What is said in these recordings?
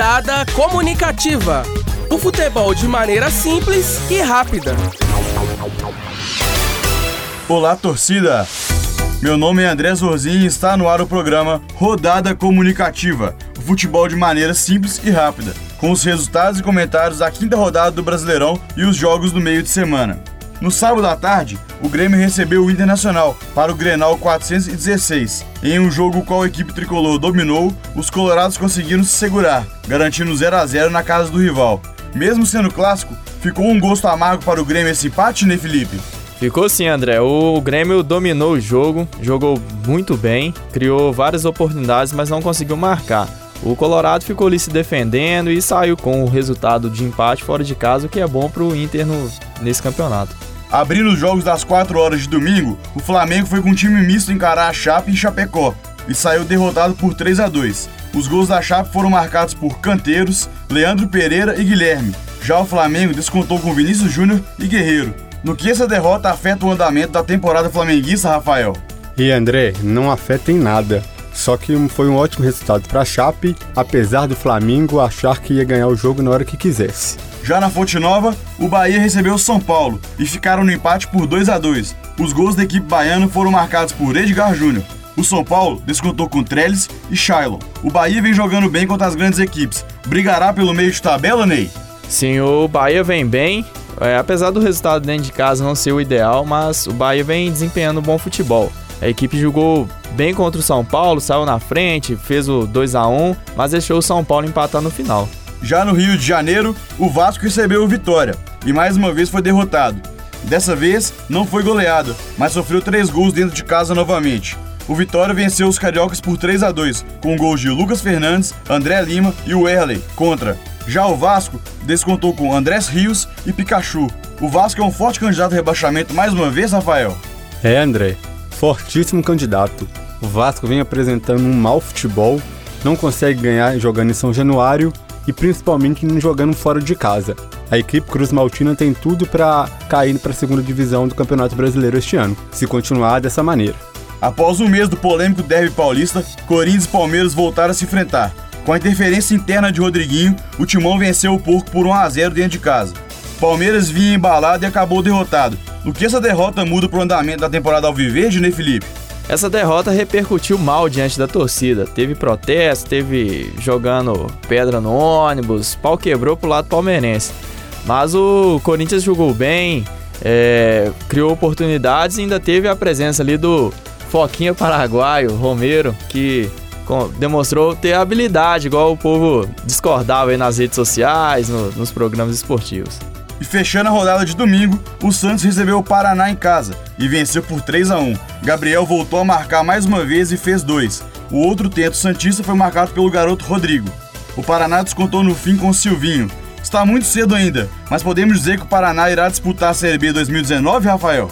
Rodada comunicativa. O futebol de maneira simples e rápida. Olá, torcida! Meu nome é André Zorzinho e está no ar o programa Rodada Comunicativa, o futebol de maneira simples e rápida, com os resultados e comentários da quinta rodada do Brasileirão e os jogos do meio de semana. No sábado à tarde, o Grêmio recebeu o Internacional para o Grenal 416. Em um jogo qual a equipe tricolor dominou, os colorados conseguiram se segurar, garantindo 0 a 0 na casa do rival. Mesmo sendo clássico, ficou um gosto amargo para o Grêmio esse empate, né, Felipe? Ficou sim, André. O Grêmio dominou o jogo, jogou muito bem, criou várias oportunidades, mas não conseguiu marcar. O Colorado ficou ali se defendendo e saiu com o resultado de empate fora de casa, o que é bom para o Inter no, nesse campeonato. Abrindo os jogos das 4 horas de domingo, o Flamengo foi com um time misto encarar a Chape em Chapecó e saiu derrotado por 3 a 2. Os gols da Chape foram marcados por Canteiros, Leandro Pereira e Guilherme. Já o Flamengo descontou com Vinícius Júnior e Guerreiro. No que essa derrota afeta o andamento da temporada flamenguista, Rafael? E André, não afeta em nada. Só que foi um ótimo resultado para a Chape, apesar do Flamengo achar que ia ganhar o jogo na hora que quisesse. Já na Fonte Nova, o Bahia recebeu o São Paulo e ficaram no empate por 2 a 2. Os gols da equipe baiana foram marcados por Edgar Júnior. O São Paulo descontou com Trellis e Shailon. O Bahia vem jogando bem contra as grandes equipes. Brigará pelo meio de tabela, Ney? Sim, o Bahia vem bem. É, apesar do resultado dentro de casa não ser o ideal, mas o Bahia vem desempenhando bom futebol. A equipe jogou bem contra o São Paulo, saiu na frente, fez o 2 a 1 mas deixou o São Paulo empatar no final. Já no Rio de Janeiro, o Vasco recebeu o Vitória e mais uma vez foi derrotado. Dessa vez, não foi goleado, mas sofreu três gols dentro de casa novamente. O Vitória venceu os cariocas por 3 a 2 com gols de Lucas Fernandes, André Lima e Werley contra. Já o Vasco descontou com Andrés Rios e Pikachu. O Vasco é um forte candidato a rebaixamento mais uma vez, Rafael? É, André. Fortíssimo candidato. O Vasco vem apresentando um mau futebol, não consegue ganhar jogando em São Januário e principalmente jogando fora de casa. A equipe Cruz Maltina tem tudo para cair para a segunda divisão do Campeonato Brasileiro este ano, se continuar dessa maneira. Após um mês do polêmico derby paulista, Corinthians e Palmeiras voltaram a se enfrentar. Com a interferência interna de Rodriguinho, o Timão venceu o Porco por 1 a 0 dentro de casa. Palmeiras vinha embalado e acabou derrotado. O que essa derrota muda para o andamento da temporada alviverde, né, Felipe? Essa derrota repercutiu mal diante da torcida. Teve protesto, teve jogando pedra no ônibus, pau quebrou pro lado palmeirense. Mas o Corinthians jogou bem, é, criou oportunidades e ainda teve a presença ali do Foquinha Paraguaio, Romero, que demonstrou ter habilidade, igual o povo discordava aí nas redes sociais, no, nos programas esportivos. E fechando a rodada de domingo, o Santos recebeu o Paraná em casa e venceu por 3 a 1. Gabriel voltou a marcar mais uma vez e fez dois. O outro tento santista foi marcado pelo garoto Rodrigo. O Paraná descontou no fim com o Silvinho. Está muito cedo ainda, mas podemos dizer que o Paraná irá disputar a Série B 2019, Rafael?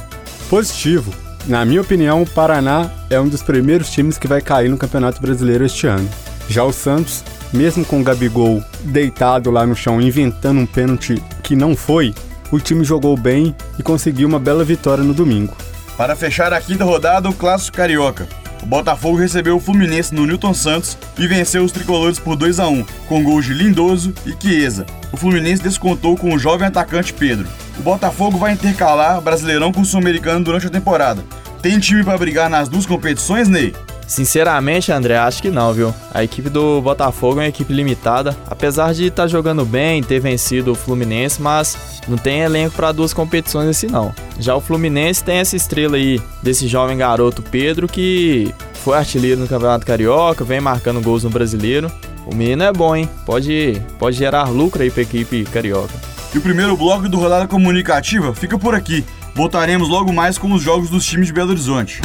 Positivo. Na minha opinião, o Paraná é um dos primeiros times que vai cair no Campeonato Brasileiro este ano. Já o Santos mesmo com o Gabigol deitado lá no chão, inventando um pênalti que não foi, o time jogou bem e conseguiu uma bela vitória no domingo. Para fechar a quinta rodada, o Clássico Carioca. O Botafogo recebeu o Fluminense no Newton Santos e venceu os tricolores por 2 a 1 com gols de Lindoso e Chiesa. O Fluminense descontou com o jovem atacante Pedro. O Botafogo vai intercalar Brasileirão com o Sul-Americano durante a temporada. Tem time para brigar nas duas competições, Ney? Sinceramente, André, acho que não, viu? A equipe do Botafogo é uma equipe limitada, apesar de estar tá jogando bem, ter vencido o Fluminense, mas não tem elenco para duas competições assim não. Já o Fluminense tem essa estrela aí desse jovem garoto Pedro que foi artilheiro no Campeonato Carioca, vem marcando gols no Brasileiro. O menino é bom, hein? Pode, pode gerar lucro aí para a equipe carioca. E o primeiro bloco do Rodada Comunicativa fica por aqui. Voltaremos logo mais com os jogos dos times de Belo Horizonte.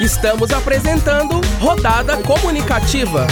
Estamos apresentando Rodada Comunicativa.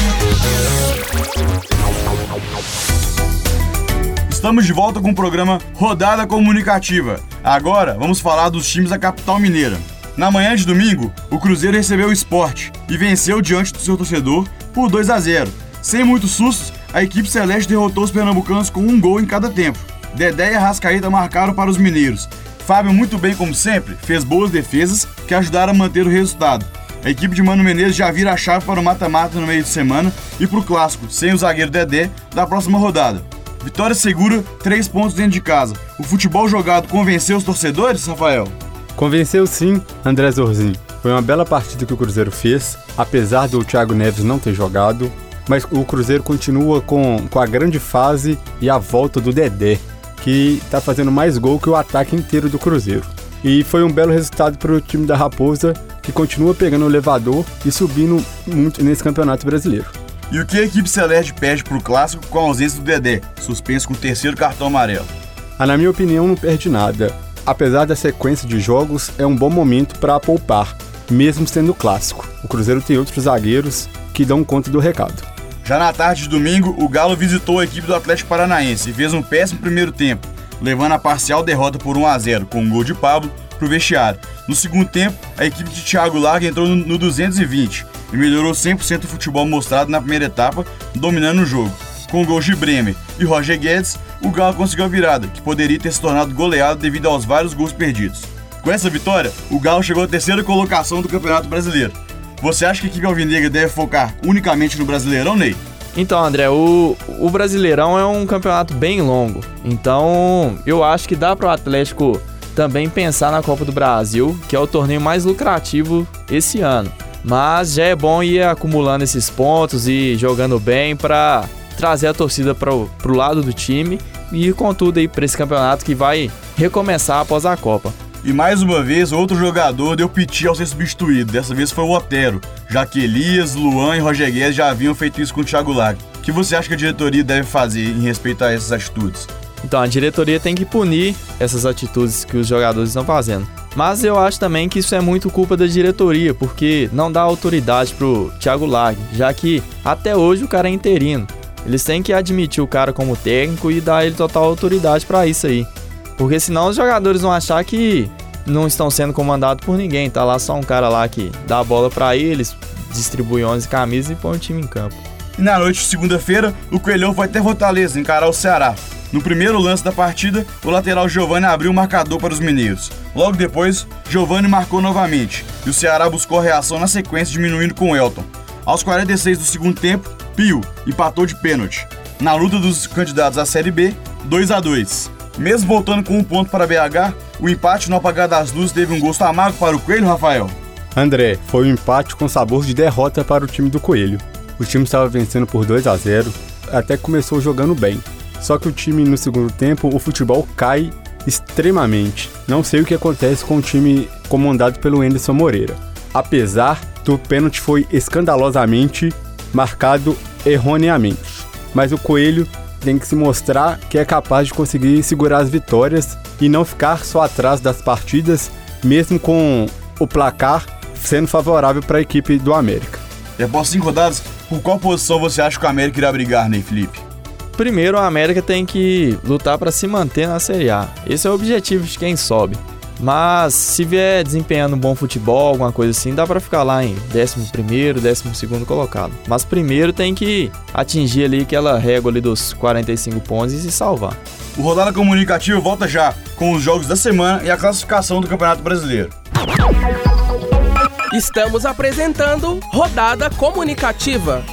Estamos de volta com o programa Rodada Comunicativa. Agora vamos falar dos times da capital mineira. Na manhã de domingo, o Cruzeiro recebeu o esporte e venceu diante do seu torcedor por 2 a 0. Sem muitos sustos, a equipe celeste derrotou os pernambucanos com um gol em cada tempo. Dedé e Arrascaeta marcaram para os mineiros Fábio, muito bem como sempre, fez boas defesas que ajudaram a manter o resultado. A equipe de Mano Menezes já vira a chave para o mata-mata no meio de semana e para o clássico, sem o zagueiro Dedé, da próxima rodada. Vitória segura, três pontos dentro de casa. O futebol jogado convenceu os torcedores, Rafael? Convenceu sim, André Zorzin. Foi uma bela partida que o Cruzeiro fez, apesar do Thiago Neves não ter jogado, mas o Cruzeiro continua com, com a grande fase e a volta do Dedé, que está fazendo mais gol que o ataque inteiro do Cruzeiro. E foi um belo resultado para o time da Raposa, que continua pegando o elevador e subindo muito nesse campeonato brasileiro. E o que a equipe celeste perde para o clássico com a ausência do Dedé, suspenso com o terceiro cartão amarelo? Ah, na minha opinião, não perde nada. Apesar da sequência de jogos, é um bom momento para poupar, mesmo sendo clássico. O Cruzeiro tem outros zagueiros que dão conta do recado. Já na tarde de domingo, o Galo visitou a equipe do Atlético Paranaense e fez um péssimo primeiro tempo, levando a parcial derrota por 1 a 0 com um gol de Pablo para o vestiário. No segundo tempo, a equipe de Thiago Larga entrou no 220 e melhorou 100% o futebol mostrado na primeira etapa, dominando o jogo. Com gols de Bremer e Roger Guedes, o Galo conseguiu a virada, que poderia ter se tornado goleado devido aos vários gols perdidos. Com essa vitória, o Galo chegou à terceira colocação do Campeonato Brasileiro. Você acha que a equipe alvinegra deve focar unicamente no Brasileirão, Ney? Então, André, o, o Brasileirão é um campeonato bem longo. Então, eu acho que dá para o Atlético também pensar na Copa do Brasil, que é o torneio mais lucrativo esse ano. Mas já é bom ir acumulando esses pontos e jogando bem para trazer a torcida para o lado do time e ir com tudo aí para esse campeonato que vai recomeçar após a Copa. E mais uma vez, outro jogador deu piti ao ser substituído. Dessa vez foi o Otero, já que Elias, Luan e Roger Guedes já haviam feito isso com o Thiago Lag. O que você acha que a diretoria deve fazer em respeito a essas atitudes? Então, a diretoria tem que punir essas atitudes que os jogadores estão fazendo. Mas eu acho também que isso é muito culpa da diretoria, porque não dá autoridade pro Thiago Lag, já que até hoje o cara é interino. Eles têm que admitir o cara como técnico e dar ele total autoridade para isso aí. Porque senão os jogadores vão achar que não estão sendo comandados por ninguém. Tá lá só um cara lá que dá a bola para eles, distribui 11 camisas e põe o time em campo. E na noite de segunda-feira, o Coelhão vai até Fortaleza encarar o Ceará. No primeiro lance da partida, o lateral Giovani abriu o marcador para os mineiros. Logo depois, Giovani marcou novamente e o Ceará buscou a reação na sequência, diminuindo com Elton. Aos 46 do segundo tempo, Pio empatou de pênalti. Na luta dos candidatos à Série B, 2 a 2 mesmo voltando com um ponto para BH, o empate no apagar das luzes teve um gosto amargo para o Coelho, Rafael? André, foi um empate com sabor de derrota para o time do Coelho. O time estava vencendo por 2 a 0, até começou jogando bem. Só que o time no segundo tempo, o futebol cai extremamente. Não sei o que acontece com o time comandado pelo Anderson Moreira. Apesar do pênalti foi escandalosamente marcado erroneamente. Mas o Coelho tem que se mostrar que é capaz de conseguir segurar as vitórias e não ficar só atrás das partidas, mesmo com o placar sendo favorável para a equipe do América. E após cinco rodadas, por qual posição você acha que o América irá brigar, Ney Felipe? Primeiro, a América tem que lutar para se manter na Série A. Esse é o objetivo de quem sobe. Mas se vier desempenhando um bom futebol, alguma coisa assim, dá para ficar lá em 11º, 12º colocado. Mas primeiro tem que atingir ali aquela régua ali dos 45 pontos e se salvar. O Rodada Comunicativa volta já com os jogos da semana e a classificação do Campeonato Brasileiro. Estamos apresentando Rodada Comunicativa.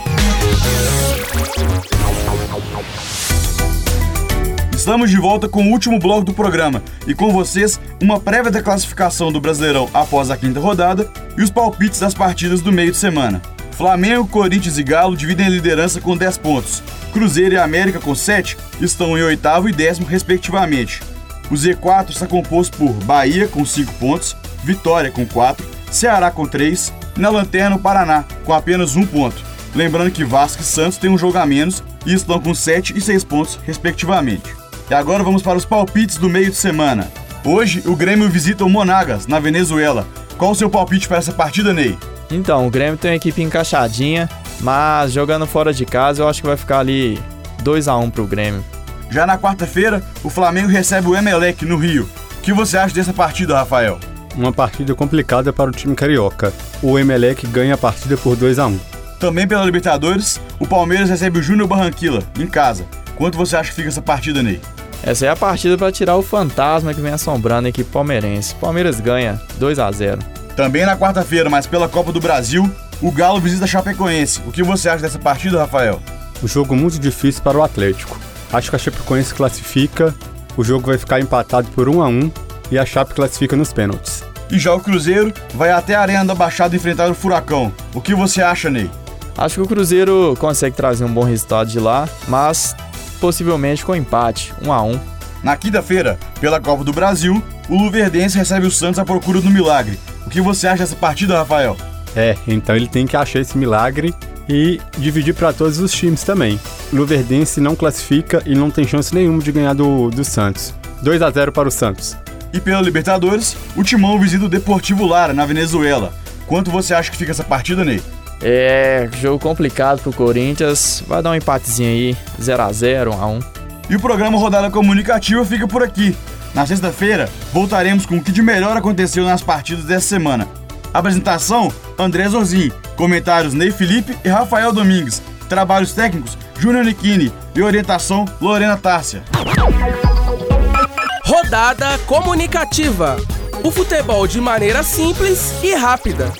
Estamos de volta com o último bloco do programa e com vocês uma prévia da classificação do Brasileirão após a quinta rodada e os palpites das partidas do meio de semana. Flamengo, Corinthians e Galo dividem a liderança com 10 pontos. Cruzeiro e América com 7 estão em oitavo e décimo respectivamente. O Z4 está composto por Bahia com 5 pontos, Vitória com 4, Ceará com 3 e na lanterna o Paraná com apenas 1 ponto. Lembrando que Vasco e Santos têm um jogo a menos e estão com 7 e 6 pontos respectivamente. E agora vamos para os palpites do meio de semana. Hoje, o Grêmio visita o Monagas, na Venezuela. Qual o seu palpite para essa partida, Ney? Então, o Grêmio tem uma equipe encaixadinha, mas jogando fora de casa, eu acho que vai ficar ali 2 a 1 para o Grêmio. Já na quarta-feira, o Flamengo recebe o Emelec no Rio. O que você acha dessa partida, Rafael? Uma partida complicada para o time carioca. O Emelec ganha a partida por 2 a 1. Também pela Libertadores, o Palmeiras recebe o Júnior Barranquilla, em casa. Quanto você acha que fica essa partida, Ney? Essa é a partida para tirar o fantasma que vem assombrando a equipe palmeirense. Palmeiras ganha 2 a 0. Também na quarta-feira, mas pela Copa do Brasil, o Galo visita a Chapecoense. O que você acha dessa partida, Rafael? Um jogo muito difícil para o Atlético. Acho que a Chapecoense classifica, o jogo vai ficar empatado por 1 a 1 e a Chape classifica nos pênaltis. E já o Cruzeiro vai até a Arena da Baixada enfrentar o Furacão. O que você acha, Ney? Acho que o Cruzeiro consegue trazer um bom resultado de lá, mas possivelmente com empate, 1 a 1 Na quinta-feira, pela Copa do Brasil, o Luverdense recebe o Santos à procura do milagre. O que você acha dessa partida, Rafael? É, então ele tem que achar esse milagre e dividir para todos os times também. O Luverdense não classifica e não tem chance nenhuma de ganhar do, do Santos. 2 a 0 para o Santos. E pela Libertadores, o Timão visita o Deportivo Lara, na Venezuela. Quanto você acha que fica essa partida, Ney? É, jogo complicado pro Corinthians. Vai dar um empatezinho aí, 0 a 0 1 a 1 E o programa Rodada Comunicativa fica por aqui. Na sexta-feira, voltaremos com o que de melhor aconteceu nas partidas dessa semana. Apresentação: André Zorzin. Comentários: Ney Felipe e Rafael Domingues. Trabalhos técnicos: Júnior Nichini. E orientação: Lorena Tárcia. Rodada comunicativa. O futebol de maneira simples e rápida.